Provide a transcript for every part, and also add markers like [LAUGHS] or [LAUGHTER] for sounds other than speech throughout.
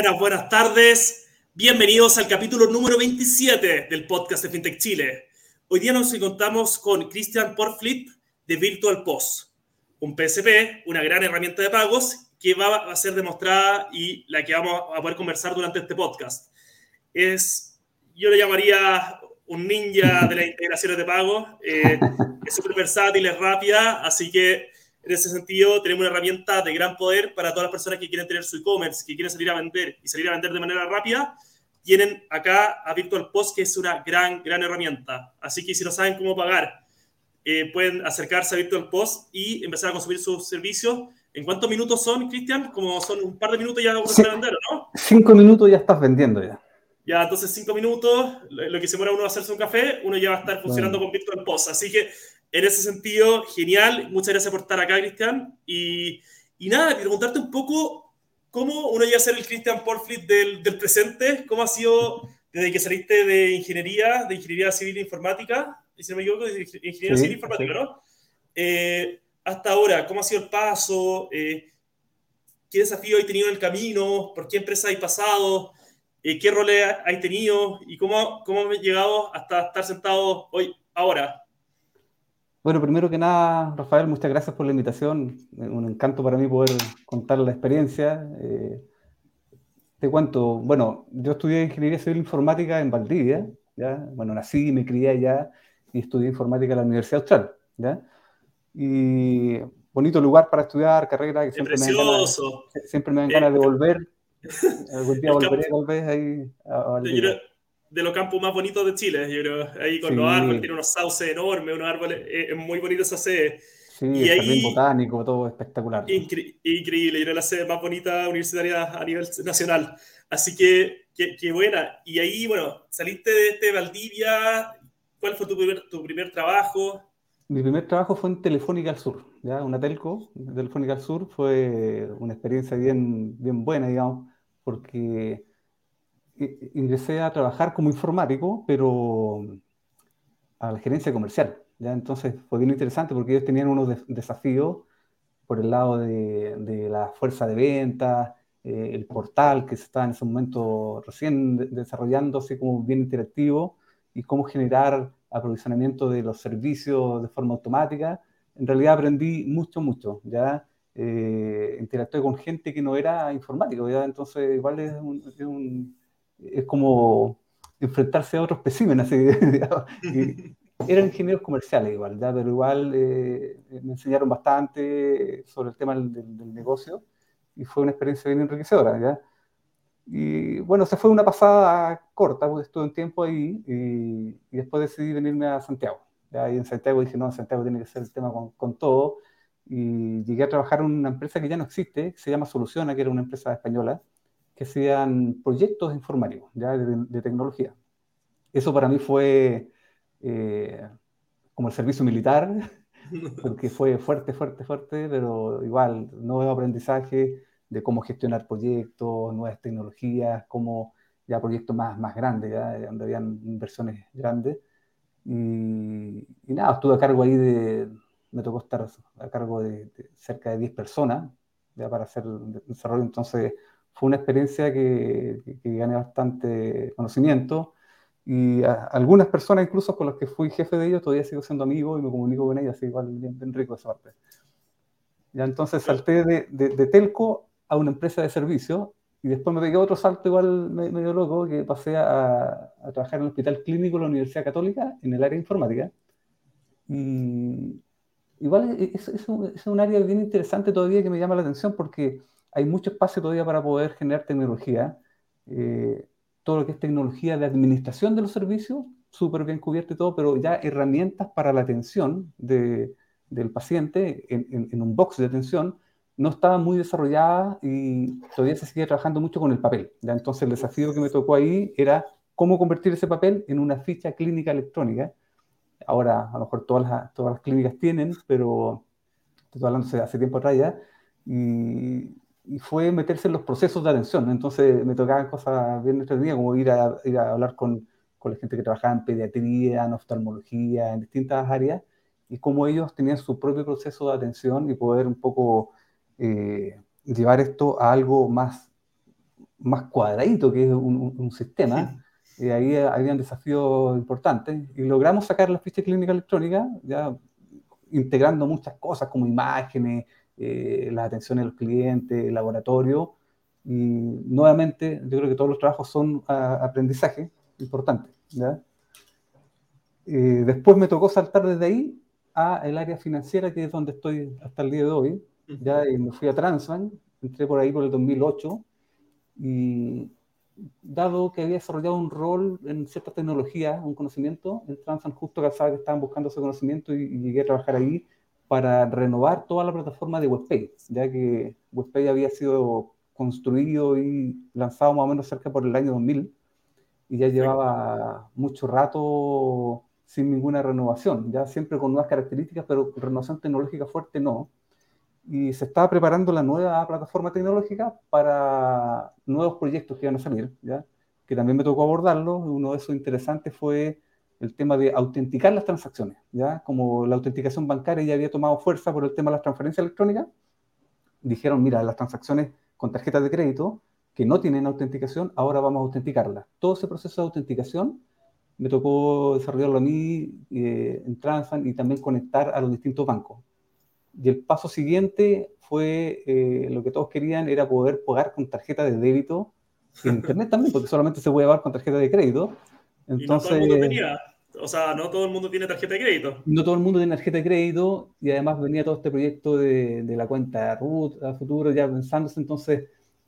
Buenas, buenas, tardes. Bienvenidos al capítulo número 27 del podcast de FinTech Chile. Hoy día nos encontramos con Christian Porflip de Virtual POS, un PSP, una gran herramienta de pagos que va a ser demostrada y la que vamos a poder conversar durante este podcast. Es, yo le llamaría un ninja de las integraciones de pago. Eh, es súper versátil, es rápida, así que en ese sentido, tenemos una herramienta de gran poder para todas las personas que quieren tener su e-commerce, que quieren salir a vender y salir a vender de manera rápida. Tienen acá a Virtual Post, que es una gran, gran herramienta. Así que si no saben cómo pagar, eh, pueden acercarse a Virtual Post y empezar a consumir sus servicios. ¿En cuántos minutos son, Cristian? Como son un par de minutos ya a vender, ¿no? Cinco minutos ya estás vendiendo ya. Ya, entonces cinco minutos, lo que se muera uno a hacerse un café, uno ya va a estar funcionando con Virtual Post. Así que en ese sentido, genial. Muchas gracias por estar acá, Cristian. Y, y nada, preguntarte un poco cómo uno llega a ser el Cristian Porflit del, del presente, cómo ha sido desde que saliste de ingeniería, de ingeniería civil e informática, y si no me equivoco, de ingeniería civil e informática, ¿no? Eh, hasta ahora, ¿cómo ha sido el paso? Eh, ¿Qué desafío hay tenido en el camino? ¿Por qué empresa hay pasado? Eh, ¿Qué roles hay tenido? ¿Y cómo, cómo he llegado hasta estar sentado hoy, ahora? Bueno, primero que nada, Rafael, muchas gracias por la invitación. Un encanto para mí poder contar la experiencia. Eh, te cuento, bueno, yo estudié Ingeniería Civil Informática en Valdivia, ¿ya? Bueno, nací y me crié allá y estudié Informática en la Universidad Austral, ¿ya? Y bonito lugar para estudiar, carrera que siempre me, dan ganas, siempre me dan ganas de volver. [LAUGHS] Algún día volveré tal vez ahí a Valdivia de los campos más bonitos de Chile, yo creo. Ahí con los árboles, tiene unos sauces enormes, unos árboles, eh, es muy bonito esa sede. Sí, y el ahí, botánico, todo espectacular. increíble, era la sede más bonita universitaria a nivel nacional. Así que, qué buena. Y ahí, bueno, saliste de este Valdivia, ¿cuál fue tu primer, tu primer trabajo? Mi primer trabajo fue en Telefónica al Sur, ¿ya? una telco, Telefónica al Sur, fue una experiencia bien, bien buena, digamos, porque ingresé a trabajar como informático, pero a la gerencia comercial. ¿ya? Entonces fue bien interesante porque ellos tenían unos desafíos por el lado de, la fuerza de ventas, eh, el portal que se estaba en ese momento recién desarrollando, así como bien interactivo, y cómo generar aprovisionamiento de los servicios de forma automática. En realidad aprendí mucho, mucho, ¿ya? Eh, interactué con gente que no era informático, ¿ya? Entonces igual es un es como enfrentarse a otros especímenes. [LAUGHS] eran ingenieros comerciales igual, pero igual eh, me enseñaron bastante sobre el tema del, negocio y fue una experiencia bien enriquecedora. ¿ya? Y bueno, se fue una pasada corta, porque estuve un tiempo ahí y, después decidí venirme a Santiago. ¿ya? Y en Santiago dije, no, Santiago tiene que ser el tema con, con, todo. Y llegué a trabajar en una empresa que ya no existe, que se llama Soluciona, que era una empresa española, que sean proyectos informáticos, ya de, tecnología. Eso para mí fue eh, como el servicio militar, [LAUGHS] porque fue fuerte, fuerte, fuerte, pero igual, nuevo aprendizaje de cómo gestionar proyectos, nuevas tecnologías, cómo ya proyectos más, más grandes, ya, donde habían inversiones grandes. Y, nada, estuve a cargo ahí de, me tocó estar a cargo de, cerca de 10 personas ya para hacer desarrollo, entonces fue una experiencia que, gané bastante conocimiento y algunas personas incluso con las que fui jefe de ellos todavía sigo siendo amigo y me comunico con ellas, así igual bien, rico esa parte. Ya entonces salté de, de, Telco a una empresa de servicio y después me pegué otro salto igual medio loco que pasé a, a, trabajar en el hospital clínico de la Universidad Católica en el área informática. Y igual es, es, un, es un área bien interesante todavía que me llama la atención porque hay mucho espacio todavía para poder generar tecnología. Eh, todo lo que es tecnología de administración de los servicios, súper bien cubierto y todo, pero ya herramientas para la atención de, del paciente en, en, un box de atención no estaba muy desarrollada y todavía se sigue trabajando mucho con el papel. ¿ya? Entonces el desafío que me tocó ahí era cómo convertir ese papel en una ficha clínica electrónica. Ahora, a lo mejor todas las, todas las clínicas tienen, pero estoy hablando hace tiempo atrás ya, y, y fue meterse en los procesos de atención. Entonces me tocaban cosas bien entretenidas, como ir a, ir a hablar con, con, la gente que trabajaba en pediatría, en oftalmología, en distintas áreas, y cómo ellos tenían su propio proceso de atención y poder un poco eh, llevar esto a algo más, más cuadradito, que es un, sistema. Y ahí habían desafíos importantes y logramos sacar la ficha clínica electrónica, ya integrando muchas cosas como imágenes, eh, las atenciones a los clientes, el laboratorio. Y nuevamente, yo creo que todos los trabajos son aprendizaje importante. Eh, después me tocó saltar desde ahí a el área financiera, que es donde estoy hasta el día de hoy. Ya y me fui a Transbank, entré por ahí por el 2008 y dado que había desarrollado un rol en cierta tecnología, un conocimiento, en Transbank justo pensaba que estaban buscando ese conocimiento y, llegué a trabajar ahí para renovar toda la plataforma de WebPay, ya que WebPay había sido construido y lanzado más o menos cerca por el año 2000 y ya llevaba mucho rato sin ninguna renovación, ya siempre con nuevas características, pero renovación tecnológica fuerte no y se estaba preparando la nueva plataforma tecnológica para nuevos proyectos que iban a salir, ¿ya? que también me tocó abordarlo. Uno de esos interesantes fue el tema de autenticar las transacciones. ¿ya? Como la autenticación bancaria ya había tomado fuerza por el tema de las transferencias electrónicas, dijeron, mira, las transacciones con tarjetas de crédito que no tienen autenticación, ahora vamos a autenticarlas. Todo ese proceso de autenticación me tocó desarrollarlo a mí eh, en Transfan y también conectar a los distintos bancos. Y el paso siguiente fue eh, lo que todos querían era poder pagar con tarjeta de débito en internet también, porque solamente se puede pagar con tarjeta de crédito. Entonces, y no todo el mundo tenía, o sea, no todo el mundo tiene tarjeta de crédito. No todo el mundo tiene tarjeta de crédito y además venía todo este proyecto de, de la cuenta RUT a futuro ya pensándose, entonces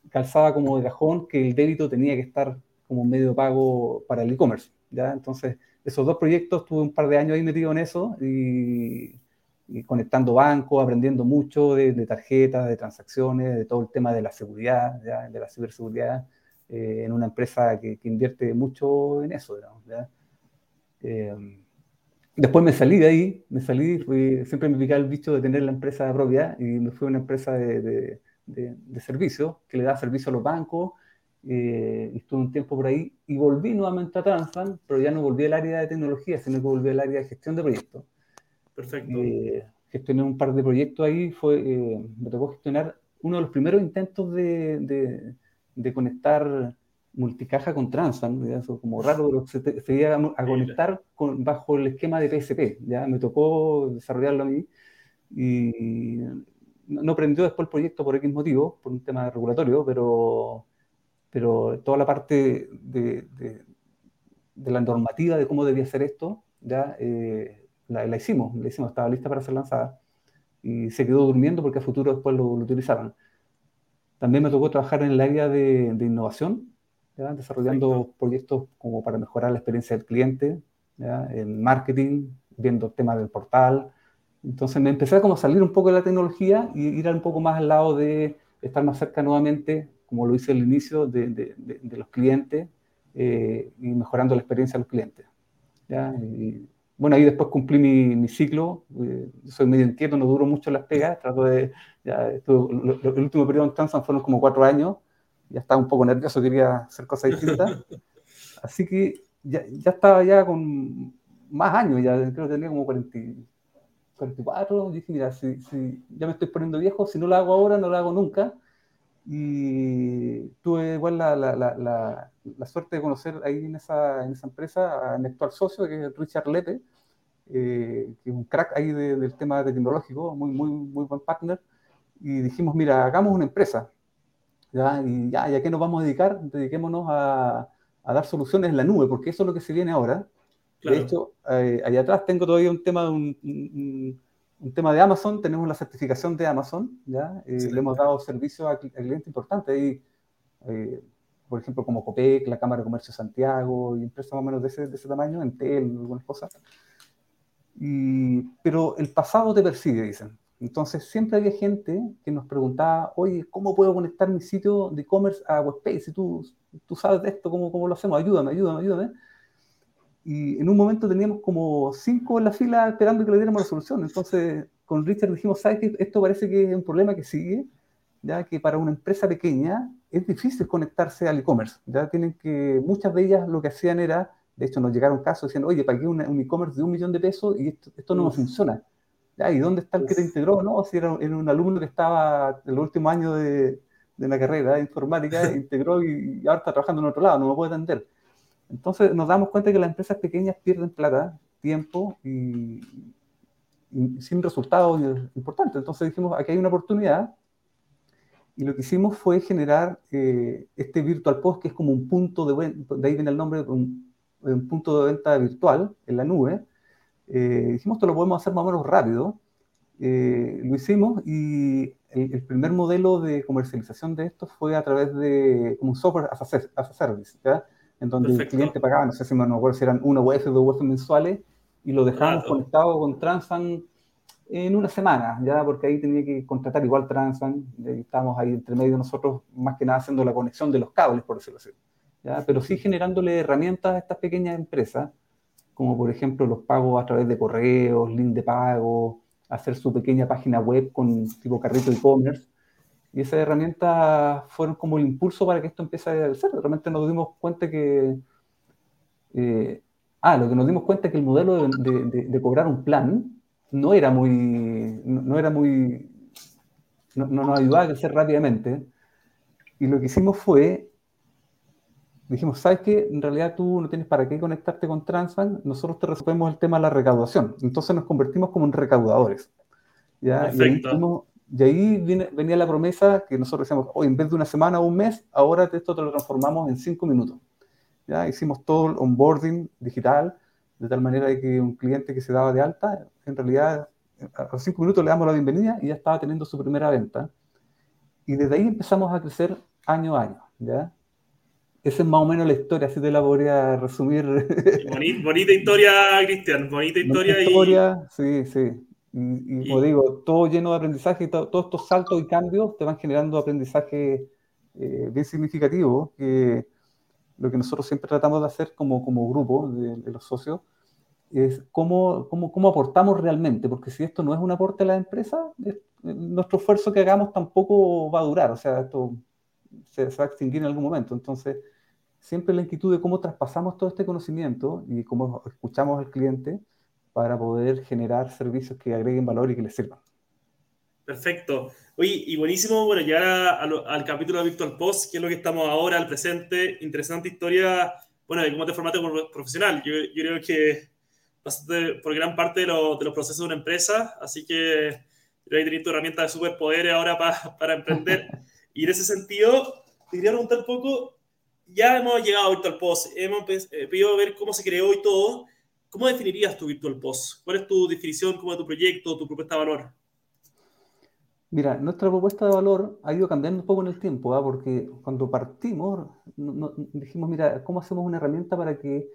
calzaba como de cajón que el débito tenía que estar como medio de pago para el e-commerce. ¿ya? Entonces, esos dos proyectos, tuve un par de años ahí metido en eso y conectando bancos, aprendiendo mucho de, tarjetas, de transacciones, de todo el tema de la seguridad, de la ciberseguridad, eh, en una empresa que, invierte mucho en eso. Eh, después me salí de ahí, me salí, siempre me picaba el bicho de tener la empresa de propiedad y me fui a una empresa de, de, servicio que le da servicio a los bancos. Eh, estuve un tiempo por ahí y volví nuevamente a Transfan, pero ya no volví al área de tecnología, sino que volví al área de gestión de proyectos. Perfecto. Eh, gestioné un par de proyectos ahí, fue, eh, me tocó gestionar uno de los primeros intentos de, de, conectar multicaja con Transfan, eso como raro, pero se, se iba a, conectar con, bajo el esquema de PSP, ya me tocó desarrollarlo a mí y no prendió después el proyecto por X motivo, por un tema regulatorio, pero, pero toda la parte de, de, la normativa de cómo debía ser esto, ya eh, la, hicimos, la hicimos, estaba lista para ser lanzada y se quedó durmiendo porque a futuro después lo, utilizaban. También me tocó trabajar en el área de, innovación, desarrollando proyectos como para mejorar la experiencia del cliente, en marketing, viendo el tema del portal. Entonces me empecé a como salir un poco de la tecnología y ir un poco más al lado de estar más cerca nuevamente, como lo hice al inicio, de, de, los clientes eh, y mejorando la experiencia de los clientes. ¿ya? Y bueno, ahí después cumplí mi, ciclo, eh, soy medio inquieto, no duro mucho las pegas, trato de, ya estuve, el último periodo en Tanzan fueron como cuatro años, ya estaba un poco nervioso, quería hacer cosas distintas, [LAUGHS] así que ya, ya estaba ya con más años, ya creo que tenía como 40, 44, dije, mira, si, si ya me estoy poniendo viejo, si no lo hago ahora, no lo hago nunca, y tuve igual la, la, la, la, suerte de conocer ahí en esa, en esa empresa a mi actual socio, que es Richard Lepe, eh, que es un crack ahí del tema tecnológico, muy, muy, muy buen partner, y dijimos, mira, hagamos una empresa, ¿ya? y ya, ¿y a qué nos vamos a dedicar? Dediquémonos a, a, dar soluciones en la nube, porque eso es lo que se viene ahora. De hecho, eh, allá atrás tengo todavía un tema de un un tema de Amazon, tenemos la certificación de Amazon, ¿ya? Eh, le hemos dado servicio a, clientes importantes, y, eh, por ejemplo, como Copec, la Cámara de Comercio de Santiago, y empresas más o menos de ese, de ese tamaño, Entel, algunas cosas. Y, pero el pasado te persigue, dicen. Entonces, siempre había gente que nos preguntaba, oye, ¿cómo puedo conectar mi sitio de e-commerce a WebPay? Si tú, tú sabes de esto, ¿cómo, ¿cómo lo hacemos? Ayúdame, ayúdame, ayúdame y en un momento teníamos como cinco en la fila esperando que le diéramos la solución. Entonces, con Richard dijimos, ¿sabes qué? Esto parece que es un problema que sigue, ya que para una empresa pequeña es difícil conectarse al e-commerce. Ya tienen que, muchas de ellas lo que hacían era, de hecho nos llegaron casos diciendo, oye, pagué un e-commerce de un millón de pesos y esto, esto no me funciona. ¿Ya? ¿Y dónde está el que te integró? No, si era, un alumno que estaba en los últimos años de, de la carrera de informática, [LAUGHS] integró y, ahora está trabajando en otro lado, no me puede atender. Entonces nos damos cuenta que las empresas pequeñas pierden plata, tiempo y, sin resultados importantes. Entonces dijimos, aquí hay una oportunidad y lo que hicimos fue generar eh, este Virtual Post, que es como un punto de venta, de ahí viene el nombre, un, un punto de venta virtual en la nube. Eh, dijimos, esto lo podemos hacer más o menos rápido. Eh, lo hicimos y el, primer modelo de comercialización de esto fue a través de un software as a, service, ¿ya? En donde el cliente pagaba, no sé si me acuerdo si eran una UF, dos UF mensuales, y lo dejamos conectado con Transan en una semana, ya porque ahí tenía que contratar igual Transan, estábamos ahí entre medio nosotros, más que nada haciendo la conexión de los cables, por decirlo así. ¿ya? Pero sí generándole herramientas a estas pequeñas empresas, como por ejemplo los pagos a través de correos, link de pago, hacer su pequeña página web con tipo carrito e-commerce. Y esas herramientas fueron como el impulso para que esto empiece a crecer. Realmente nos dimos cuenta que... Eh, ah, lo que nos dimos cuenta es que el modelo de, de cobrar un plan no era muy, no, era muy, no, nos ayudaba a crecer rápidamente. Y lo que hicimos fue, dijimos, ¿sabes qué? En realidad tú no tienes para qué conectarte con Transbank, nosotros te resolvemos el tema de la recaudación. Entonces nos convertimos como en recaudadores. ¿ya? Perfecto. Y ahí, venía la promesa que nosotros decíamos, hoy en vez de una semana o un mes, ahora esto te lo transformamos en cinco minutos. ¿ya? Hicimos todo el onboarding digital, de tal manera que un cliente que se daba de alta, en realidad a los cinco minutos le damos la bienvenida y ya estaba teniendo su primera venta. Y desde ahí empezamos a crecer año a año, ¿ya? Esa es más o menos la historia, así te la podría resumir. Bonita, historia, Cristian, bonita historia. Bonita historia, sí, sí. Y, como digo, todo lleno de aprendizaje, todos estos saltos y cambios te van generando aprendizaje eh, bien significativo, que lo que nosotros siempre tratamos de hacer como, como grupo de los socios es cómo, cómo, cómo, aportamos realmente, porque si esto no es un aporte a la empresa, nuestro esfuerzo que hagamos tampoco va a durar, o sea, esto se, va a extinguir en algún momento. Entonces, siempre la inquietud de cómo traspasamos todo este conocimiento y cómo escuchamos al cliente para poder generar servicios que agreguen valor y que les sirvan. Perfecto. Oye, y buenísimo, bueno, llegar al capítulo de Virtual Post, que es lo que estamos ahora, al presente. Interesante historia, bueno, de cómo te formaste como profesional. Yo, yo creo que por gran parte de, los procesos de una empresa, así que creo que tenido herramientas de superpoderes ahora para emprender. [LAUGHS] y en ese sentido, te quería preguntar un poco, ya hemos llegado a Virtual Post, hemos eh, pedido ver cómo se creó y todo. ¿Cómo definirías tu Virtual Post? ¿Cuál es tu definición como de tu proyecto, tu propuesta de valor? Mira, nuestra propuesta de valor ha ido cambiando un poco en el tiempo, ¿ah? porque cuando partimos dijimos, mira, ¿cómo hacemos una herramienta para que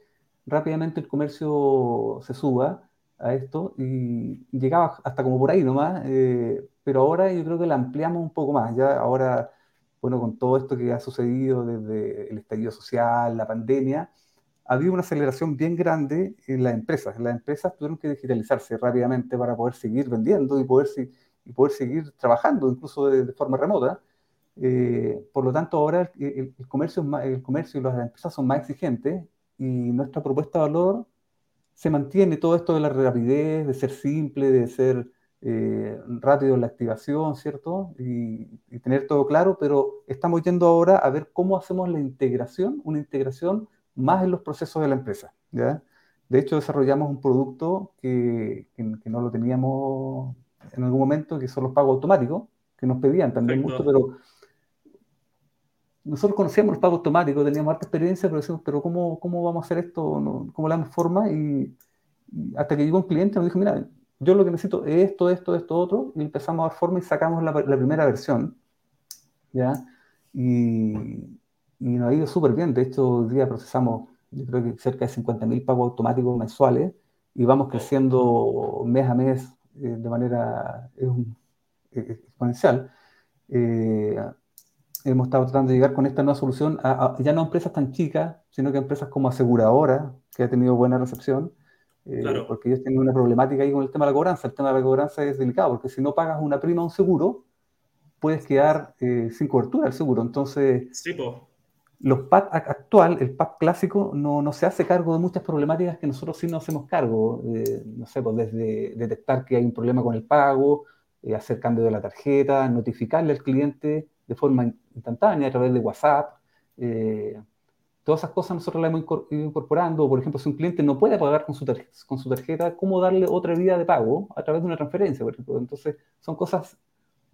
rápidamente el comercio se suba a esto y llegaba hasta como por ahí nomás, eh, pero ahora yo creo que la ampliamos un poco más, ya ahora, bueno, con todo esto que ha sucedido desde el estallido social, la pandemia, ha habido una aceleración bien grande en las empresas. Las empresas tuvieron que digitalizarse rápidamente para poder seguir vendiendo y poder, y poder seguir trabajando, incluso de, forma remota. Eh, por lo tanto, ahora el, comercio, el comercio y las empresas son más exigentes y nuestra propuesta de valor se mantiene todo esto de la rapidez, de ser simple, de ser eh, rápido en la activación, ¿cierto? Y, tener todo claro, pero estamos yendo ahora a ver cómo hacemos la integración, una integración más en los procesos de la empresa, ¿ya? De hecho, desarrollamos un producto que, que, no lo teníamos en algún momento, que son los pagos automáticos, que nos pedían también mucho, pero nosotros conocíamos los pagos automáticos, teníamos harta experiencia, pero decíamos, pero ¿cómo, cómo vamos a hacer esto? ¿Cómo le damos forma? Y, hasta que llegó un cliente nos dijo, mira, yo lo que necesito es esto, esto, esto, otro, y empezamos a dar forma y sacamos la, primera versión, ¿ya? Y, y nos ha ido súper bien, de hecho, hoy día procesamos, yo creo que cerca de 50.000 pagos automáticos mensuales, y vamos creciendo mes a mes eh, de manera exponencial. Eh, hemos estado tratando de llegar con esta nueva solución a, ya no a empresas tan chicas, sino que a empresas como aseguradora, que ha tenido buena recepción, eh, porque ellos tienen una problemática ahí con el tema de la cobranza. El tema de la cobranza es delicado, porque si no pagas una prima a un seguro, puedes quedar eh, sin cobertura del seguro. Entonces, los PAC actual, el PAC clásico, no, no, se hace cargo de muchas problemáticas que nosotros sí nos hacemos cargo. no sé, pues desde detectar que hay un problema con el pago, eh, hacer cambio de la tarjeta, notificarle al cliente de forma instantánea a través de WhatsApp. Eh, todas esas cosas nosotros las hemos incorporando. Por ejemplo, si un cliente no puede pagar con su, con su tarjeta, ¿cómo darle otra vía de pago a través de una transferencia, por ejemplo? Entonces, son cosas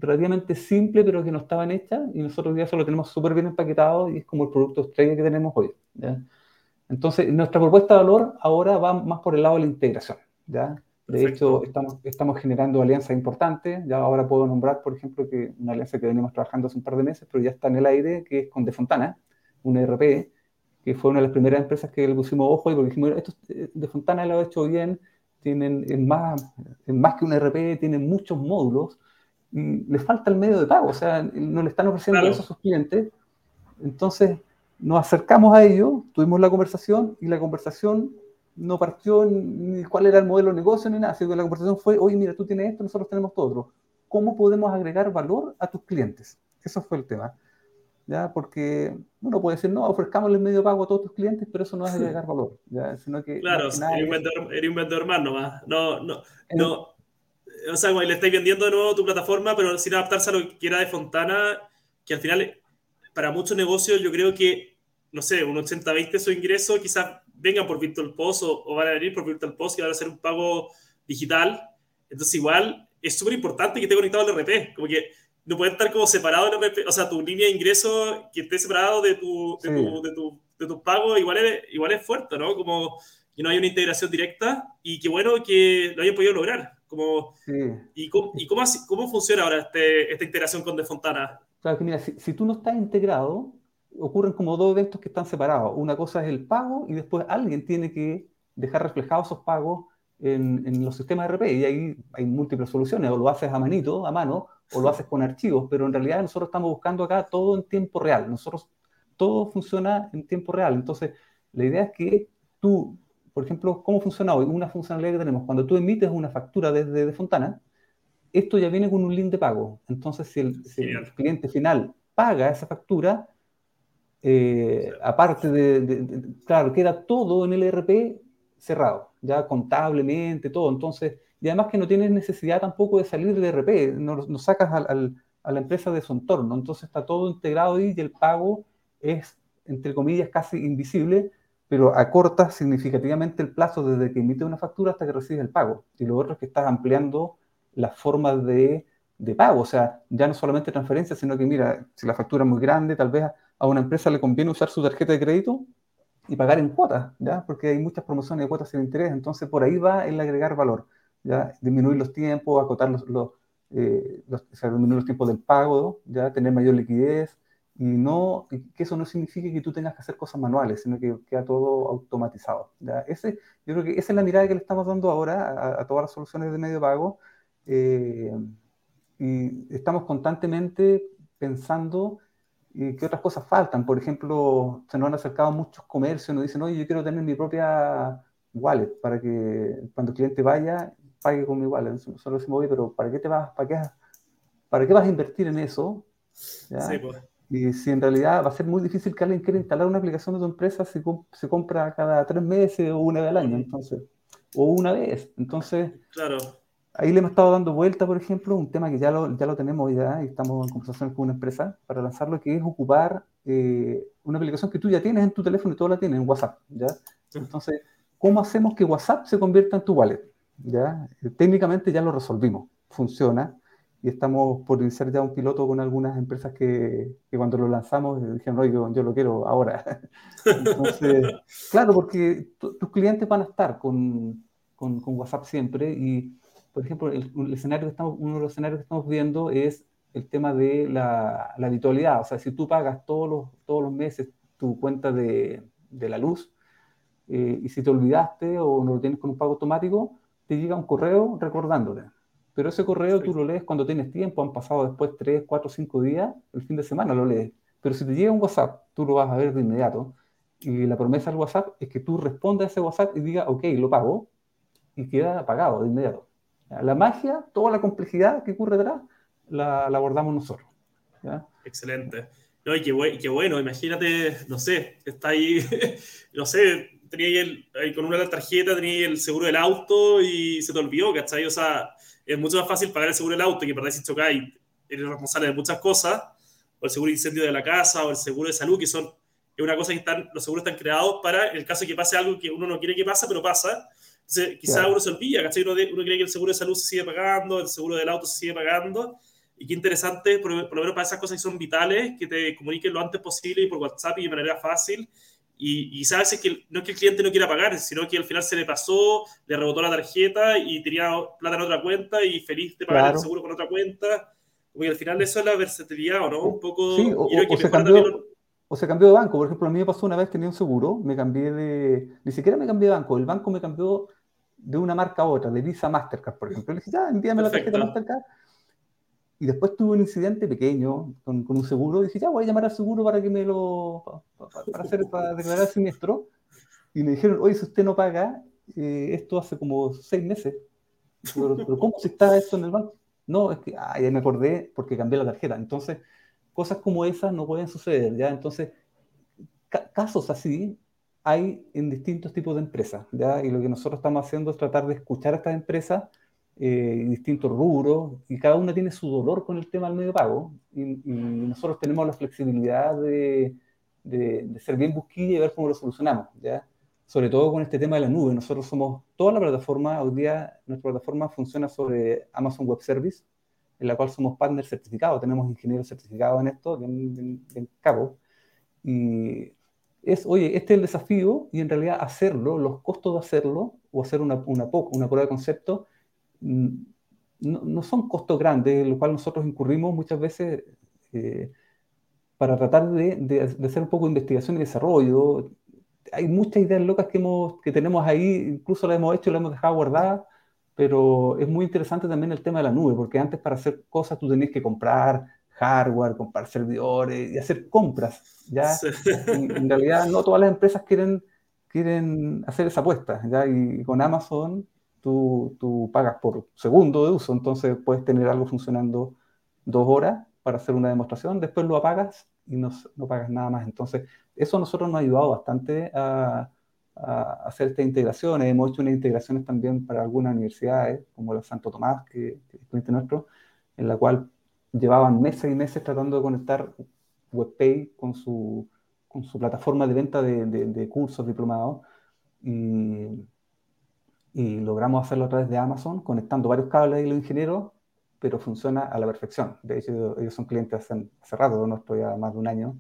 relativamente simples, pero que no estaban hechas y nosotros ya eso lo tenemos súper bien empaquetado y es como el producto estrella que tenemos hoy. Entonces, nuestra propuesta de valor ahora va más por el lado de la integración. ¿ya? De hecho, estamos, estamos generando alianzas importantes. Ya ahora puedo nombrar, por ejemplo, que una alianza que venimos trabajando hace un par de meses, pero ya está en el aire, que es con De Fontana, un ERP, que fue una de las primeras empresas que le pusimos ojo y porque dijimos, esto eh, De Fontana lo ha hecho bien, tienen es más, más que un ERP, tienen muchos módulos y les falta el medio de pago, o sea, no le están ofreciendo eso a sus clientes. Entonces, nos acercamos a ellos, tuvimos la conversación y la conversación no partió ni cuál era el modelo de negocio ni nada, sino que la conversación fue, oye, mira, tú tienes esto, nosotros tenemos todo otro. ¿Cómo podemos agregar valor a tus clientes? Eso fue el tema. ¿ya? Porque uno puede decir, no, ofrezcámosle el medio pago a todos tus clientes, pero eso no es agregar valor, ¿ya? Sino que... Claro, eres un, vendedor, eres un vendedor más nomás. No, no, no. O sea, le estáis vendiendo de nuevo tu plataforma, pero sin adaptarse a lo que era de Fontana, que al final, para muchos negocios, yo creo que, no sé, un 80-20 su ingreso quizás vengan por Virtual Post o, van a venir por Virtual Post y van a hacer un pago digital. Entonces, igual es súper importante que esté conectado al RP. Como que no puede estar como separado el RP, o sea, tu línea de ingreso que esté separado de tu, de, tu, de, tu, de tu, pago, igual es, igual es fuerte, ¿no? Como que no hay una integración directa y qué bueno que lo hayan podido lograr. Como, ¿Y, cómo, y cómo, cómo, funciona ahora este, esta integración con De Fontana? Claro que mira, si, si tú no estás integrado, ocurren como dos eventos que están separados. Una cosa es el pago y después alguien tiene que dejar reflejados esos pagos en, en, los sistemas de RP y ahí hay múltiples soluciones, o lo haces a manito, a mano, o lo haces con archivos, pero en realidad nosotros estamos buscando acá todo en tiempo real, nosotros todo funciona en tiempo real, entonces la idea es que tú, por ejemplo, ¿cómo funciona hoy? Una funcionalidad que tenemos, cuando tú emites una factura desde de Fontana, esto ya viene con un link de pago, entonces si el, si el cliente final paga esa factura, eh, aparte de, claro, queda todo en el ERP cerrado, ya contablemente, todo. Entonces, y además que no tienes necesidad tampoco de salir del ERP, no, sacas al, a la empresa de su entorno. Entonces está todo integrado y el pago es, entre comillas, casi invisible, pero acorta significativamente el plazo desde que emite una factura hasta que recibe el pago. Y lo otro es que estás ampliando las formas de, de pago, o sea, ya no solamente transferencia, sino que mira, si la factura es muy grande, tal vez a una empresa le conviene usar su tarjeta de crédito y pagar en cuotas, ¿ya? Porque hay muchas promociones de cuotas sin interés, entonces por ahí va el agregar valor, ¿ya? Disminuir los tiempos, acotar los, los, eh, disminuir los tiempos del pago, ¿ya? Tener mayor liquidez y no, que eso no signifique que tú tengas que hacer cosas manuales, sino que queda todo automatizado, ¿ya? Ese, yo creo que esa es la mirada que le estamos dando ahora a, todas las soluciones de medio pago eh, y estamos constantemente pensando ¿Y qué otras cosas faltan? Por ejemplo, se nos han acercado muchos comercios, nos dicen, oye, yo quiero tener mi propia wallet para que cuando el cliente vaya, pague con mi wallet. Solo decimos, oye, pero ¿para qué te vas, para qué, para qué vas a invertir en eso? Sí, pues. Y si en realidad va a ser muy difícil que alguien quiera instalar una aplicación de tu empresa si se compra cada tres meses o una vez al año, entonces, o una vez. Entonces, claro Ahí le hemos estado dando vuelta, por ejemplo, un tema que ya lo, ya lo tenemos ya y estamos en conversación con una empresa para lanzarlo, que es ocupar eh, una aplicación que tú ya tienes en tu teléfono y todo la tienes en WhatsApp, ¿ya? Entonces, ¿cómo hacemos que WhatsApp se convierta en tu wallet? ¿ya? Técnicamente ya lo resolvimos, funciona y estamos por iniciar ya un piloto con algunas empresas que, que cuando lo lanzamos dijeron, oye, yo, yo lo quiero ahora. [LAUGHS] Claro, porque tus clientes van a estar con, con, con WhatsApp siempre y por ejemplo, el, escenario que estamos, uno de los escenarios que estamos viendo es el tema de la, la habitualidad. O sea, si tú pagas todos los, todos los meses tu cuenta de, de la luz eh, y si te olvidaste o no lo tienes con un pago automático, te llega un correo recordándote. Pero ese correo tú lo lees cuando tienes tiempo, han pasado después 3, 4, 5 días, el fin de semana lo lees. Pero si te llega un WhatsApp, tú lo vas a ver de inmediato. Y la promesa del WhatsApp es que tú respondas a ese WhatsApp y digas, ok, lo pago, y queda pagado de inmediato. La magia, toda la complejidad que ocurre detrás, la, abordamos nosotros. Excelente. No, y qué, bueno, imagínate, no sé, está ahí, [LAUGHS] no sé, tenía el, con una tarjeta, tenía el seguro del auto y se te olvidó, ¿cachai? O sea, es mucho más fácil pagar el seguro del auto que para si chocáis, eres responsable de muchas cosas. o el seguro de incendio de la casa, o el seguro de salud, que son es una cosa que están, los seguros están creados para el caso de que pase algo que uno no quiere que pase, pero pasa. Entonces, quizás uno se olvida, ¿cachai? Uno, uno, cree que el seguro de salud se sigue pagando, el seguro del auto se sigue pagando, y qué interesante, por, por lo menos para esas cosas que son vitales, que te comuniquen lo antes posible y por WhatsApp y de manera fácil, y, y, sabes que no es que el cliente no quiera pagar, sino que al final se le pasó, le rebotó la tarjeta y tenía plata en otra cuenta y feliz de pagar el seguro con otra cuenta. Porque al final eso es la versatilidad, ¿o no? Un poco... Sí, o, o, se cambió, o, se cambió, de banco. Por ejemplo, a mí me pasó una vez, tenía un seguro, me cambié de... Ni siquiera me cambié de banco, el banco me cambió de una marca a otra, de Visa Mastercard, por ejemplo. Le dije, ya, envíame la tarjeta Mastercard y después tuve un incidente pequeño con, con, un seguro. Y dije, ya voy a llamar al seguro para que me lo. para, hacer, para declarar siniestro. Y me dijeron, oye, si usted no paga, eh, esto hace como seis meses. Pero, ¿cómo se está esto en el banco? No, es que, ah, me acordé porque cambié la tarjeta. Entonces, cosas como esas no pueden suceder, ¿ya? Entonces, casos así hay en distintos tipos de empresas, ¿ya? Y lo que nosotros estamos haciendo es tratar de escuchar a estas empresas eh, distintos rubros, y cada una tiene su dolor con el tema del medio pago, y, nosotros tenemos la flexibilidad de, de, ser bien busquilla y ver cómo lo solucionamos, ¿ya? Sobre todo con este tema de la nube. Nosotros somos toda la plataforma, hoy día nuestra plataforma funciona sobre Amazon Web Service, en la cual somos partners certificados, tenemos ingenieros certificados en esto, en, en, cabo. Y es, oye, este es el desafío y en realidad hacerlo, los costos de hacerlo o hacer una, una, una prueba de concepto no, no, son costos grandes, en lo cual nosotros incurrimos muchas veces eh, para tratar de, de, hacer un poco de investigación y desarrollo. Hay muchas ideas locas que, hemos, que tenemos ahí, incluso las hemos hecho y las hemos dejado guardadas, pero es muy interesante también el tema de la nube, porque antes para hacer cosas tú tenías que comprar hardware, comprar servidores y hacer compras. ¿ya? en realidad no todas las empresas quieren, quieren hacer esa apuesta. ¿ya? Y con Amazon tú, tú pagas por segundo de uso, entonces puedes tener algo funcionando dos horas para hacer una demostración, después lo apagas y no, no pagas nada más. Entonces, eso a nosotros nos ha ayudado bastante a, a hacer estas integraciones. Hemos hecho unas integraciones también para algunas universidades, como la Santo Tomás, que, que es cliente nuestro, en la cual llevaban meses y meses tratando de conectar WebPay con su, con su plataforma de venta de, de, de cursos diplomados. Y, y logramos hacerlo a través de Amazon, conectando varios cables y los ingenieros, pero funciona a la perfección. De hecho, ellos son clientes hace, hace rato, nuestro ya más de un año,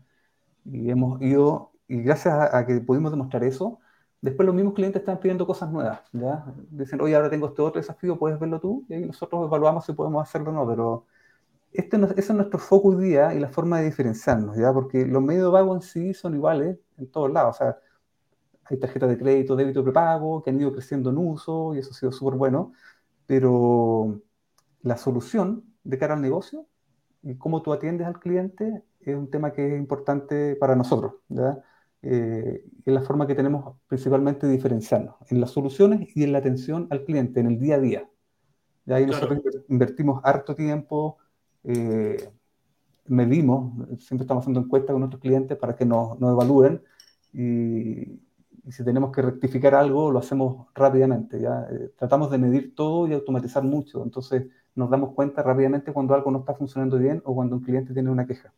y hemos ido, y gracias a, que pudimos demostrar eso, después los mismos clientes están pidiendo cosas nuevas, ¿ya? Dicen, oye, ahora tengo este otro desafío, puedes verlo tú, y ahí nosotros evaluamos si podemos hacerlo o no, pero este ese es nuestro foco hoy día y la forma de diferenciarnos, ¿ya? Porque los medios pago en sí son iguales en todos lados, o hay tarjetas de crédito, débito, prepago, que han ido creciendo en uso y eso ha sido súper bueno, pero la solución de cara al negocio y cómo tú atiendes al cliente es un tema que es importante para nosotros. Eh, es la forma que tenemos principalmente de diferenciarnos en las soluciones y en la atención al cliente, en el día a día. ¿ya? Y nosotros invertimos harto tiempo, eh, medimos, siempre estamos haciendo encuestas con nuestros clientes para que nos, nos evalúen y, y si tenemos que rectificar algo, lo hacemos rápidamente. ¿ya? Eh, tratamos de medir todo y automatizar mucho, entonces nos damos cuenta rápidamente cuando algo no está funcionando bien o cuando un cliente tiene una queja.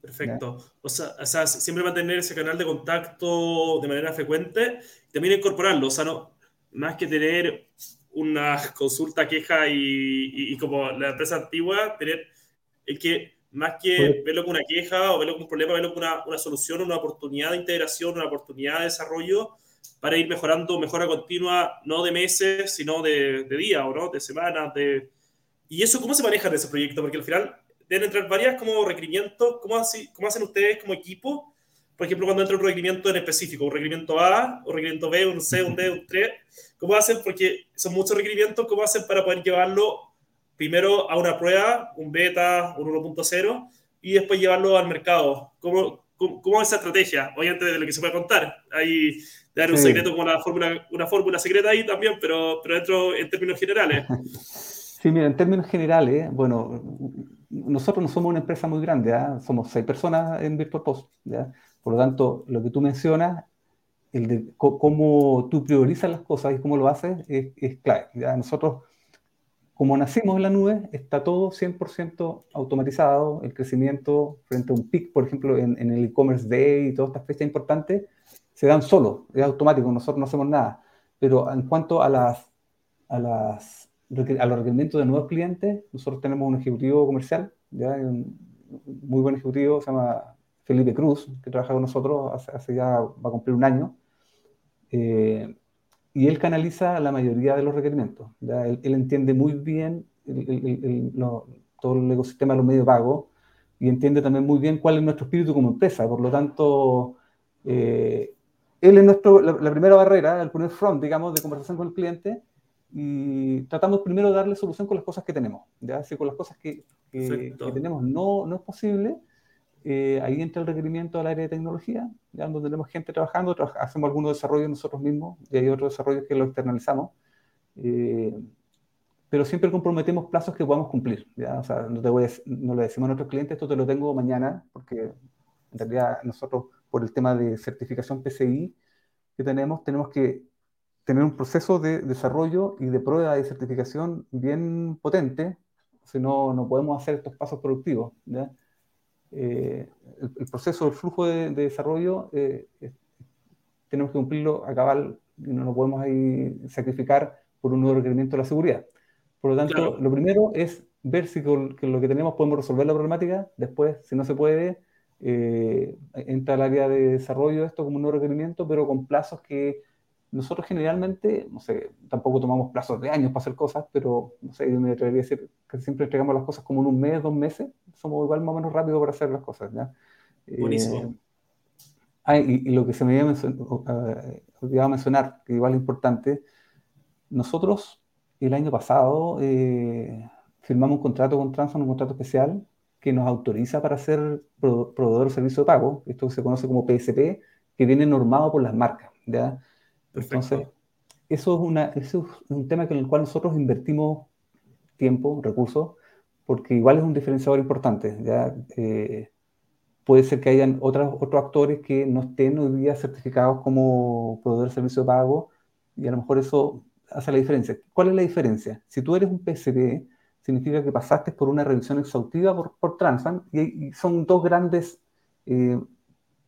Perfecto. O sea, o sea, siempre mantener ese canal de contacto de manera frecuente también incorporarlo. O sea, no, más que tener una consulta, queja y, como la empresa antigua, tener el que más que verlo como una queja o verlo como un problema, verlo como una, una, solución, una oportunidad de integración, una oportunidad de desarrollo para ir mejorando, mejora continua, no de meses, sino de, de días o no, de semanas. De... ¿Y eso cómo se maneja en ese proyecto? Porque al final deben entrar varias como requerimientos. ¿Cómo, así, cómo hacen ustedes como equipo? Por ejemplo, cuando entra un requerimiento en específico, un requerimiento A, un requerimiento B, un C, un D, un 3, ¿cómo hacen? Porque son muchos requerimientos, ¿cómo hacen para poder llevarlo primero a una prueba, un beta, un 1.0, y después llevarlo al mercado. ¿Cómo, cómo, es esa estrategia? Obviamente de lo que se puede contar. Hay dar un secreto como la fórmula, una fórmula secreta ahí también, pero, pero dentro en términos generales. [LAUGHS] Sí, mira, en términos generales, bueno, nosotros no somos una empresa muy grande, ¿eh? somos seis personas en Virtual Post, ¿ya? por lo tanto, lo que tú mencionas, el de cómo tú priorizas las cosas y cómo lo haces es, es clave. ¿ya? Nosotros como nacimos en la nube, está todo 100% automatizado. El crecimiento frente a un pic, por ejemplo, en, el e-commerce day y todas estas fechas importantes, se dan solo, es automático, nosotros no hacemos nada. Pero en cuanto a, las, a, las, a los requerimientos de nuevos clientes, nosotros tenemos un ejecutivo comercial, ¿ya? un muy buen ejecutivo, se llama Felipe Cruz, que trabaja con nosotros hace, ya, va a cumplir un año. Eh, y él canaliza la mayoría de los requerimientos. Él, entiende muy bien todo el ecosistema de los medios pagos y entiende también muy bien cuál es nuestro espíritu como empresa. Por lo tanto, eh, él es nuestro, la, primera barrera, el primer front, digamos, de conversación con el cliente y tratamos primero de darle solución con las cosas que tenemos. ¿ya? Si con las cosas que, que, tenemos no, no es posible, eh, ahí entra el requerimiento al área de tecnología, ya donde tenemos gente trabajando, hacemos algunos desarrollos nosotros mismos y hay otros desarrollos que los externalizamos. Eh, pero siempre comprometemos plazos que podamos cumplir. ¿ya? O sea, no, te voy no le decimos a nuestros clientes, esto te lo tengo mañana, porque en realidad nosotros, por el tema de certificación PCI que tenemos, tenemos que tener un proceso de desarrollo y de prueba de certificación bien potente, si no, no podemos hacer estos pasos productivos. Eh, el, proceso, el flujo de, desarrollo, eh, tenemos que cumplirlo a cabal y no lo podemos ahí sacrificar por un nuevo requerimiento de la seguridad. Por lo tanto, lo primero es ver si con, lo que tenemos podemos resolver la problemática. Después, si no se puede, eh, entra al área de desarrollo esto como un nuevo requerimiento, pero con plazos que nosotros generalmente, no sé, tampoco tomamos plazos de años para hacer cosas, pero no sé, yo me atrevería a decir que siempre entregamos las cosas como en un mes, dos meses. Somos igual más o menos rápidos para hacer las cosas, ¿ya? Buenísimo. Eh, y, lo que se me había uh, olvidado mencionar, que igual es importante, nosotros el año pasado eh, firmamos un contrato con Transform, un contrato especial que nos autoriza para ser proveedor de servicio de pago, esto se conoce como PSP, que viene normado por las marcas, ¿ya? Entonces, eso es, una, eso es un tema con el cual nosotros invertimos tiempo, recursos, porque igual es un diferenciador importante. ¿ya? Eh, puede ser que hayan otros, otros actores que no estén hoy día certificados como proveedor de servicio pago y a lo mejor eso hace la diferencia. ¿Cuál es la diferencia? Si tú eres un PCB, significa que pasaste por una revisión exhaustiva por, por Transan y, son dos grandes eh,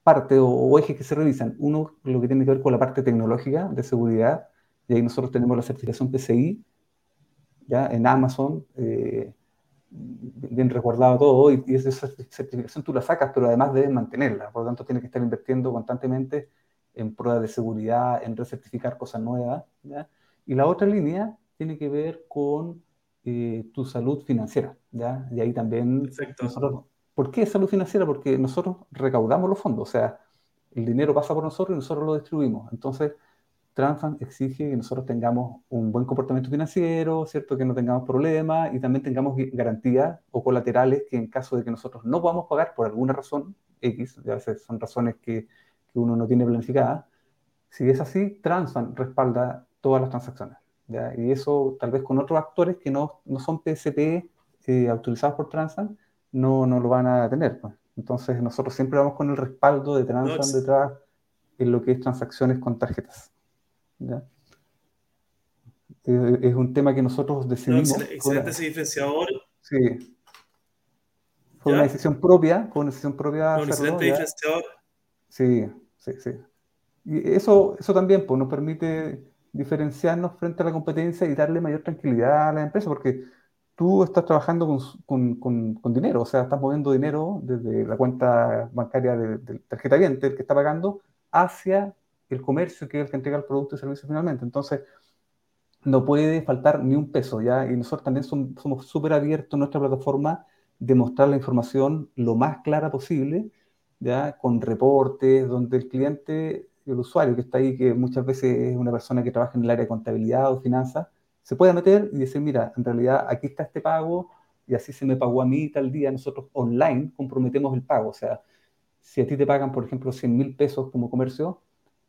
partes o, ejes que se revisan. Uno, lo que tiene que ver con la parte tecnológica de seguridad, y ahí nosotros tenemos la certificación PCI, ya en Amazon, eh, bien resguardado todo, y, esa certificación tú la sacas, pero además debes mantenerla, por lo tanto tienes que estar invirtiendo constantemente en pruebas de seguridad, en recertificar cosas nuevas. ¿ya? Y la otra línea tiene que ver con eh, tu salud financiera, ¿ya? Y ahí también nosotros ¿Por qué salud financiera? Porque nosotros recaudamos los fondos, o sea, el dinero pasa por nosotros y nosotros lo distribuimos. Entonces, Transfan exige que nosotros tengamos un buen comportamiento financiero, ¿cierto? Que no tengamos problemas y también tengamos garantías o colaterales que en caso de que nosotros no podamos pagar por alguna razón X, a veces son razones que, que uno no tiene planificadas, si es así, Transfan respalda todas las transacciones. Y eso tal vez con otros actores que no, no son PSP eh, autorizados por Transfan, no, no lo van a tener. Pues. Entonces nosotros siempre vamos con el respaldo de Transan detrás en lo que es transacciones con tarjetas. Es un tema que nosotros decidimos. excelente ese diferenciador. Sí. Fue una decisión propia, fue una decisión propia. un excelente diferenciador. Sí, sí, sí. Y eso, eso también pues, nos permite diferenciarnos frente a la competencia y darle mayor tranquilidad a la empresa, porque tú estás trabajando con, con, con, dinero, o sea, estás moviendo dinero desde la cuenta bancaria del tarjeta viente, el que está pagando, hacia el comercio, que es el que entrega el producto y servicio finalmente. Entonces, no puede faltar ni un peso, ¿ya? Y nosotros también somos súper abiertos en nuestra plataforma de mostrar la información lo más clara posible, ¿ya? Con reportes, donde el cliente, el usuario que está ahí, que muchas veces es una persona que trabaja en el área de contabilidad o finanzas, se puede meter y decir, mira, en realidad aquí está este pago y así se me pagó a mí tal día, nosotros online comprometemos el pago. O sea, si a ti te pagan, por ejemplo, 100 mil pesos como comercio,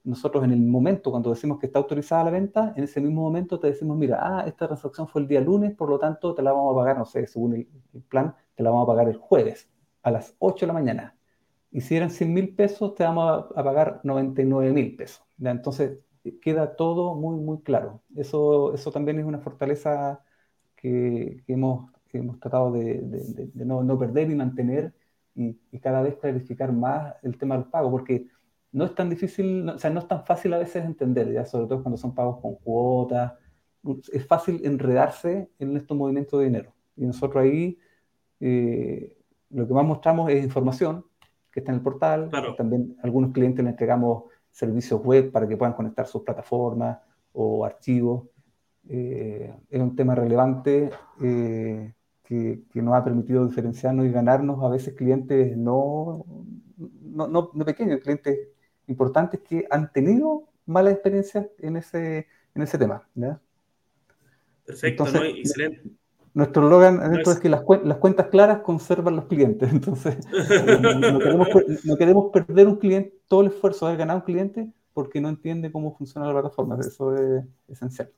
nosotros en el momento, cuando decimos que está autorizada la venta, en ese mismo momento te decimos, mira, ah, esta transacción fue el día lunes, por lo tanto te la vamos a pagar, no sé, según el, plan, te la vamos a pagar el jueves a las 8 de la mañana. Y si eran 100 mil pesos, te vamos a, pagar 99 mil pesos. Entonces, queda todo muy, muy claro. Eso, eso también es una fortaleza que que, hemos, hemos, tratado de, no, no, perder y mantener y, cada vez clarificar más el tema del pago, porque no es tan difícil, o sea, no es tan fácil a veces entender, ya sobre todo cuando son pagos con cuotas, es fácil enredarse en estos movimientos de dinero. Y nosotros ahí eh, lo que más mostramos es información que está en el portal, también algunos clientes le entregamos servicios web para que puedan conectar sus plataformas o archivos. Eh, es un tema relevante eh, que, nos ha permitido diferenciarnos y ganarnos a veces clientes no, no, no, pequeños, clientes importantes que han tenido malas experiencias en ese, en ese tema. Perfecto, excelente. Nuestro slogan es, que las, las, cuentas claras conservan los clientes. [LAUGHS] Entonces, no, queremos, no, queremos, perder un cliente, todo el esfuerzo de ganar un cliente porque no entiende cómo funciona la plataforma. Eso es esencial.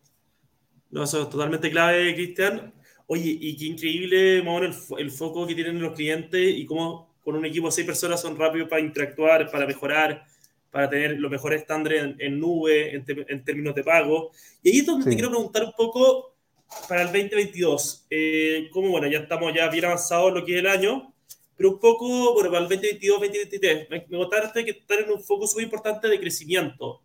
No, eso es totalmente clave, Cristian. Oye, y qué increíble, el, el, foco que tienen los clientes y cómo con un equipo de seis personas son rápidos para interactuar, para mejorar, para tener los mejores estándares en, nube, en, términos de pago. Y ahí es donde te quiero preguntar un poco para el 2022. Eh, como, bueno, ya estamos ya bien avanzados en lo que es el año, pero un poco, bueno, para el 2022, 2023, me, me contaste que están en un foco muy importante de crecimiento.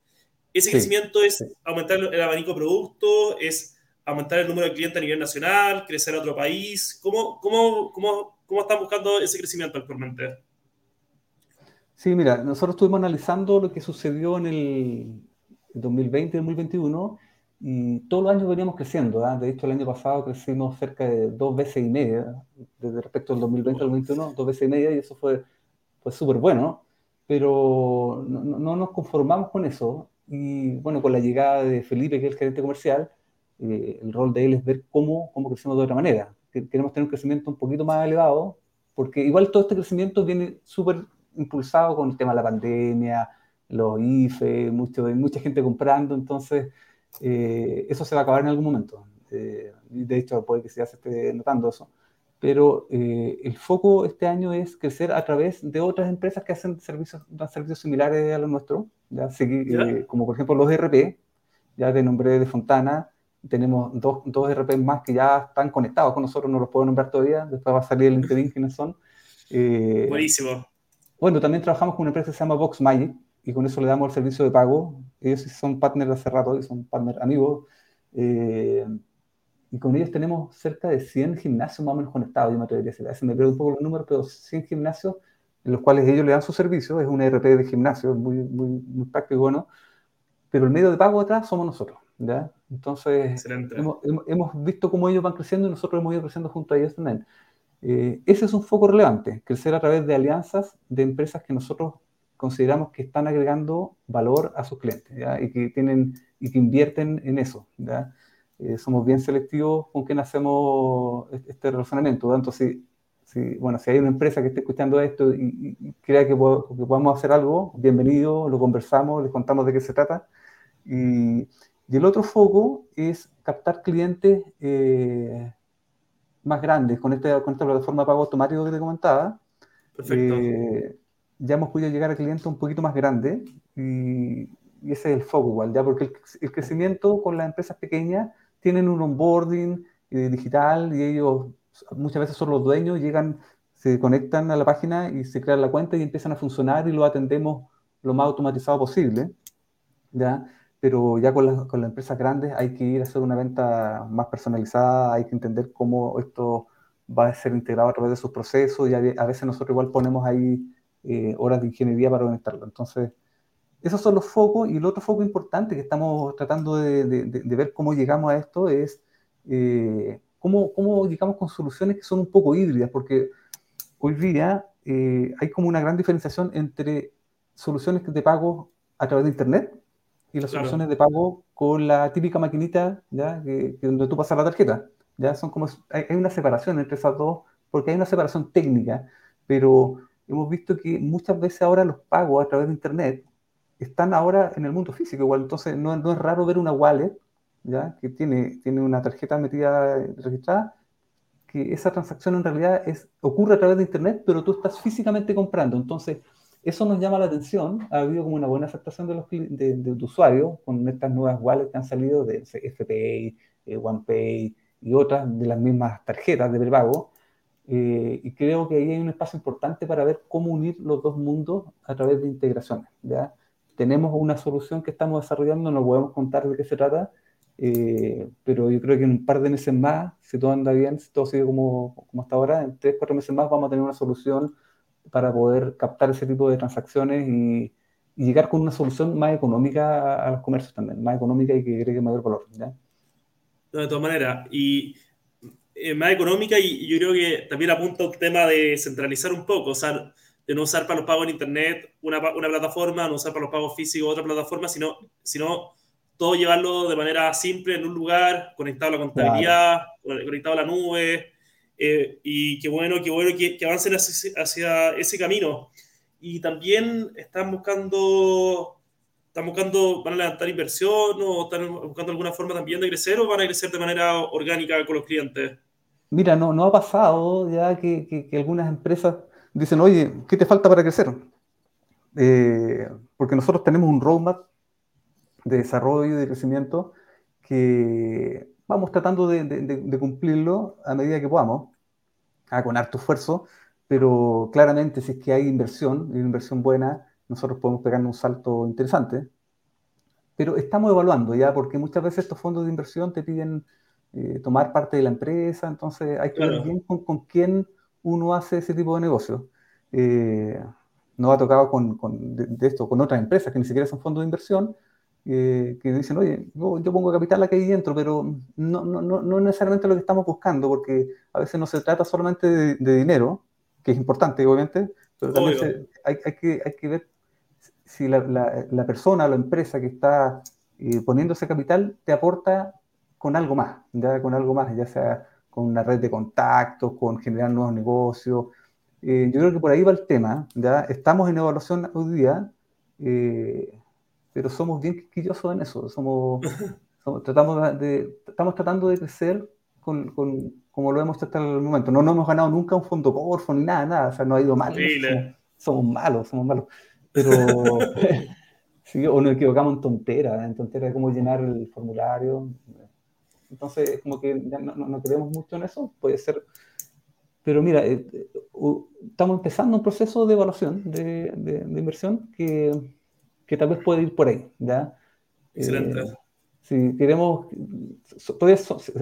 Ese crecimiento es aumentar el abanico de productos, es aumentar el número de clientes a nivel nacional, crecer a otro país. ¿Cómo, cómo, cómo, cómo están buscando ese crecimiento actualmente? Sí, mira, nosotros estuvimos analizando lo que sucedió en el 2020 2021 y todos los años veníamos creciendo. ¿ah? De hecho, el año pasado crecimos cerca de dos veces y media, desde respecto al 2020 al 2021, dos veces y media, y eso fue, fue súper bueno. Pero no, no, nos conformamos con eso. Y bueno, con la llegada de Felipe, que es el gerente comercial, eh, el rol de él es ver cómo, cómo crecemos de otra manera. Queremos tener un crecimiento un poquito más elevado, porque igual todo este crecimiento viene súper impulsado con el tema de la pandemia, los IFE, mucho, mucha gente comprando, entonces eh, eso se va a acabar en algún momento. Eh, de hecho, puede que ya se esté notando eso. Pero eh, el foco este año es crecer a través de otras empresas que hacen servicios, servicios similares a los nuestros, ¿ya? como por ejemplo los ERP, ya de nombre de Fontana, tenemos dos, dos ERP más que ya están conectados con nosotros, no los puedo nombrar todavía, después va a salir el LinkedIn quiénes son. Buenísimo. Bueno, también trabajamos con una empresa que se llama Box Magic, y con eso le damos el servicio de pago. Ellos son partners de hace rato, y son partners amigos. Eh, y con ellos tenemos cerca de 100 gimnasios más o menos conectados, yo me atrevería a decir. A veces me pierdo un poco los números, pero 100 gimnasios en los cuales ellos le dan su servicio. Es un ERP de gimnasio, muy, muy, muy práctico y bueno. Pero el medio de pago atrás somos nosotros. ¿ya? Entonces, hemos, hemos, visto cómo ellos van creciendo y nosotros hemos ido creciendo junto a ellos también. Eh, ese es un foco relevante, crecer a través de alianzas de empresas que nosotros consideramos que están agregando valor a sus clientes y que tienen y que invierten en eso. Eh, somos bien selectivos con quien hacemos este relacionamiento. Entonces, si, bueno, si hay una empresa que esté escuchando esto y, crea que, podamos hacer algo, bienvenido, lo conversamos, les contamos de qué se trata. Y, el otro foco es captar clientes eh, más grandes con, este, con esta plataforma de pago automático que te comentaba. Perfecto. Eh, ya hemos podido llegar a clientes un poquito más grandes y, ese es el foco igual, ya porque el, crecimiento con las empresas pequeñas tienen un onboarding eh, digital y ellos muchas veces son los dueños, llegan, se conectan a la página y se crean la cuenta y empiezan a funcionar y lo atendemos lo más automatizado posible, ¿ya? Pero ya con, las, con las empresas grandes hay que ir a hacer una venta más personalizada, hay que entender cómo esto va a ser integrado a través de sus procesos y a, a veces nosotros igual ponemos ahí eh, horas de ingeniería para conectarlo. Entonces, esos son los focos y el otro foco importante que estamos tratando de, de, ver cómo llegamos a esto es eh, cómo, cómo, llegamos con soluciones que son un poco híbridas, porque hoy día eh, hay como una gran diferenciación entre soluciones de pago a través de Internet y las soluciones de pago con la típica maquinita ¿ya? Que, donde tú pasas la tarjeta. ¿ya? Son como, hay, hay, una separación entre esas dos, porque hay una separación técnica, pero hemos visto que muchas veces ahora los pagos a través de Internet están ahora en el mundo físico igual, entonces no, no es raro ver una wallet ¿ya? que tiene, tiene una tarjeta metida registrada, que esa transacción en realidad es, ocurre a través de Internet, pero tú estás físicamente comprando, entonces eso nos llama la atención, ha habido como una buena aceptación de los de, usuarios con estas nuevas wallets que han salido de FPay, eh, OnePay, y otras de las mismas tarjetas de prepago. Eh, y creo que ahí hay un espacio importante para ver cómo unir los dos mundos a través de integraciones. ¿ya? Tenemos una solución que estamos desarrollando, no podemos contar de qué se trata, eh, pero yo creo que en un par de meses más, si todo anda bien, si todo sigue como, como hasta ahora, en tres, cuatro meses más vamos a tener una solución para poder captar ese tipo de transacciones y, llegar con una solución más económica a, los comercios también, más económica y que agregue mayor valor. ¿ya? de todas maneras, y eh, más económica y, yo creo que también apunta al tema de centralizar un poco, o sea, de no usar para los pagos en Internet una, una plataforma, no usar para los pagos físicos otra plataforma, sino, sino todo llevarlo de manera simple en un lugar, conectado a la contabilidad, conectado a la nube, eh, y qué bueno, qué bueno que, que avancen hacia, ese camino. Y también están buscando, están buscando, van a levantar inversión o están buscando alguna forma también de crecer o van a crecer de manera orgánica con los clientes. Mira, no, no ha pasado ya que, algunas empresas dicen, oye, ¿qué te falta para crecer? Eh, porque nosotros tenemos un roadmap de desarrollo y de crecimiento que vamos tratando de, de, cumplirlo a medida que podamos, ah, con harto esfuerzo, pero claramente si es que hay inversión, inversión buena, nosotros podemos pegarnos un salto interesante. Pero estamos evaluando ya, porque muchas veces estos fondos de inversión te piden eh, tomar parte de la empresa, entonces hay que ver bien con, con, quién uno hace ese tipo de negocio. Eh, nos ha tocado con, con de, esto con otras empresas que ni siquiera son fondos de inversión, que dicen, oye, yo, pongo capital aquí dentro, pero no, no, no, no, necesariamente lo que estamos buscando, porque a veces no se trata solamente de, dinero, que es importante, obviamente, pero también hay, hay, que, hay que ver si la, la, persona o la empresa que está eh, poniendo ese capital te aporta con algo más, ya con algo más, ya sea con una red de contactos, con generar nuevos negocios. Eh, yo creo que por ahí va el tema, ya estamos en evaluación hoy día. Eh, pero somos bien quisquillosos en eso. Somos, [LAUGHS] tratamos de, estamos tratando de crecer con, con, como lo hemos hecho hasta el momento. No, no hemos ganado nunca un fondo Corfo ni nada, nada. O sea, no ha ido mal. Somos, malos, somos malos. Pero, [LAUGHS] sí, o nos equivocamos en tonteras, en tonteras de cómo llenar el formulario. Entonces, como que no, no, creemos mucho en eso. Puede ser. Pero mira, eh, eh, estamos empezando un proceso de evaluación de, de inversión que que tal vez puede ir por ahí, ¿ya? Excelente. Eh, si queremos, todavía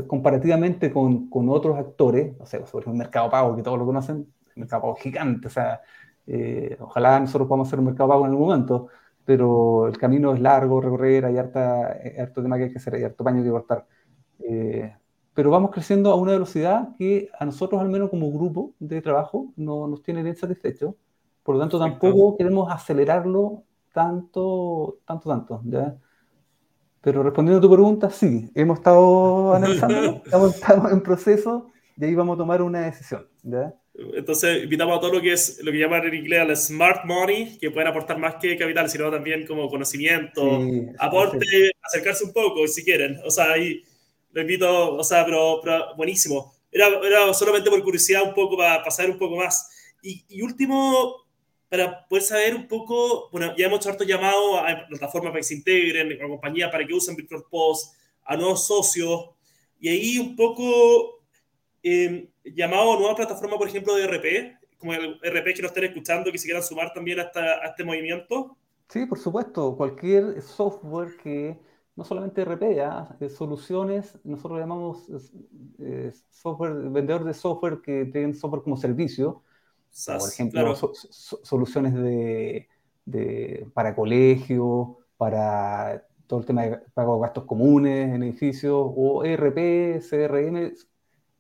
comparativamente con, con, otros actores, no sé, sobre el mercado pago, que todos lo conocen, el mercado pago gigante, o sea, eh, ojalá nosotros podamos hacer un mercado pago en algún momento, pero el camino es largo, recorrer, hay harta, harto tema que hay que hacer, hay harto paño que cortar. Eh, pero vamos creciendo a una velocidad que a nosotros, al menos como grupo de trabajo, no nos tiene bien satisfechos. Por lo tanto, tampoco queremos acelerarlo tanto, tanto, tanto, ¿ya? Pero respondiendo a tu pregunta, sí, hemos estado analizando, [LAUGHS] estamos, en proceso y ahí vamos a tomar una decisión, ¿ya? Entonces, invitamos a todo lo que es lo que llaman en inglés el smart money, que pueden aportar más que capital, sino también como conocimiento, aporte, acercarse un poco si quieren. O sea, ahí lo invito, o sea, pero, buenísimo. Era, era, solamente por curiosidad un poco, para, pasar un poco más. Y, y último, para poder saber un poco, bueno, ya hemos hecho harto llamado a plataformas para que se integren, a compañías para que usen Virtual Post, a nuevos socios, y ahí un poco eh, llamado a nuevas plataformas, por ejemplo, de RP, como el RP que nos estén escuchando, que se quieran sumar también a, a este movimiento. Sí, por supuesto, cualquier software que, no solamente RP, ¿ya? soluciones, nosotros llamamos eh, software, vendedor de software que tienen software como servicio, por ejemplo, soluciones de, para colegios, para todo el tema de pago de gastos comunes en edificios, o ERP, CRM,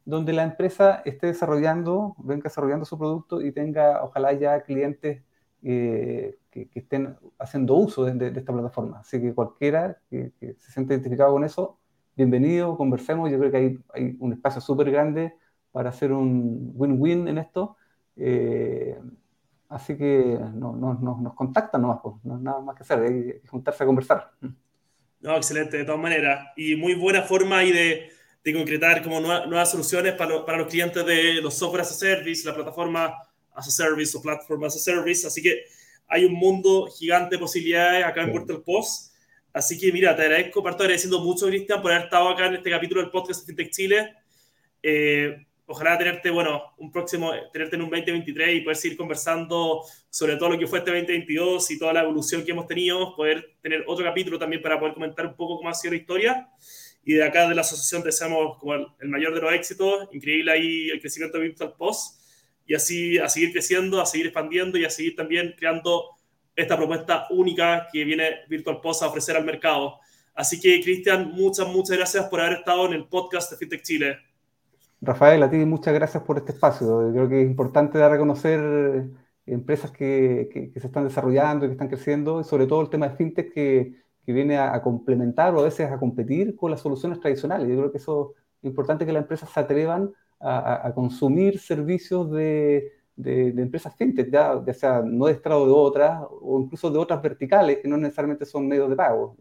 donde la empresa esté desarrollando, venga desarrollando su producto y tenga, ojalá ya clientes eh, que, estén haciendo uso de, esta plataforma. Así que cualquiera que, se siente identificado con eso, bienvenido, conversemos. Yo creo que hay, hay un espacio súper grande para hacer un win-win en esto eh, así que no, no, nos contactan nomás, pues, no hay nada más que hacer, hay que juntarse a conversar. No, excelente, de todas maneras. Y muy buena forma ahí de, de concretar como nuevas, soluciones para, para, los clientes de los software as a service, la plataforma as a service o platform as a service. Así que hay un mundo gigante de posibilidades acá en Puerto del Post. Así que mira, te agradezco, parto agradeciendo mucho, Cristian, por haber estado acá en este capítulo del podcast de FinTech Chile. Eh, ojalá tenerte, bueno, un próximo, tenerte en un 2023 y poder seguir conversando sobre todo lo que fue este 2022 y toda la evolución que hemos tenido, poder tener otro capítulo también para poder comentar un poco cómo ha sido la historia. Y de acá de la asociación deseamos como el, mayor de los éxitos, increíble ahí el crecimiento de Virtual Post y así a seguir creciendo, a seguir expandiendo y a seguir también creando esta propuesta única que viene Virtual Post a ofrecer al mercado. Así que, Cristian, muchas, muchas gracias por haber estado en el podcast de FinTech Chile. Rafael, a ti muchas gracias por este espacio. Creo que es importante dar a conocer empresas que, se están desarrollando y que están creciendo, y sobre todo el tema de FinTech que, viene a, complementar o a veces a competir con las soluciones tradicionales. Yo creo que eso es importante que las empresas se atrevan a, consumir servicios de, empresas fintech, ya, sea no de estrado de otras o incluso de otras verticales que no necesariamente son medios de pago.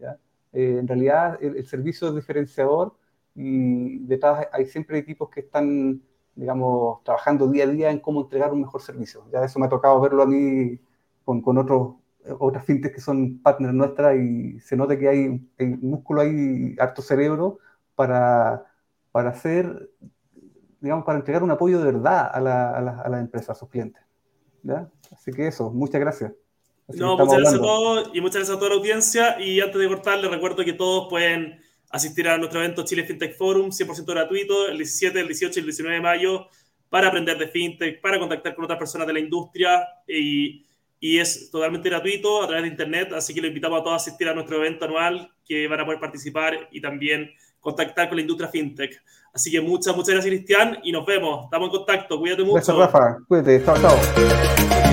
Eh, en realidad el, servicio es diferenciador y detrás hay siempre equipos que están, digamos, trabajando día a día en cómo entregar un mejor servicio. Ya eso me ha tocado verlo a mí con, con otros otras fintechs que son partners nuestras y se nota que hay, hay músculo ahí, harto cerebro para, para hacer digamos, para entregar un apoyo de verdad a la, a la, a la empresa, a sus clientes. ¿ya? Así que eso, muchas gracias. no, muchas gracias a todos y muchas gracias a toda la audiencia. Y antes de cortar, les recuerdo que todos pueden asistir a nuestro evento Chile FinTech Forum, 100% gratuito, el 17, el 18 y el 19 de mayo, para aprender de FinTech, para contactar con otras personas de la industria y, y es totalmente gratuito a través de Internet. Así que lo invitamos a todos a asistir a nuestro evento anual, que van a poder participar y también contactar con la industria FinTech. Así que muchas, muchas gracias, Cristian, y nos vemos. Estamos en contacto. Cuídate mucho. Gracias, Rafa. Cuídate. Chao, chao.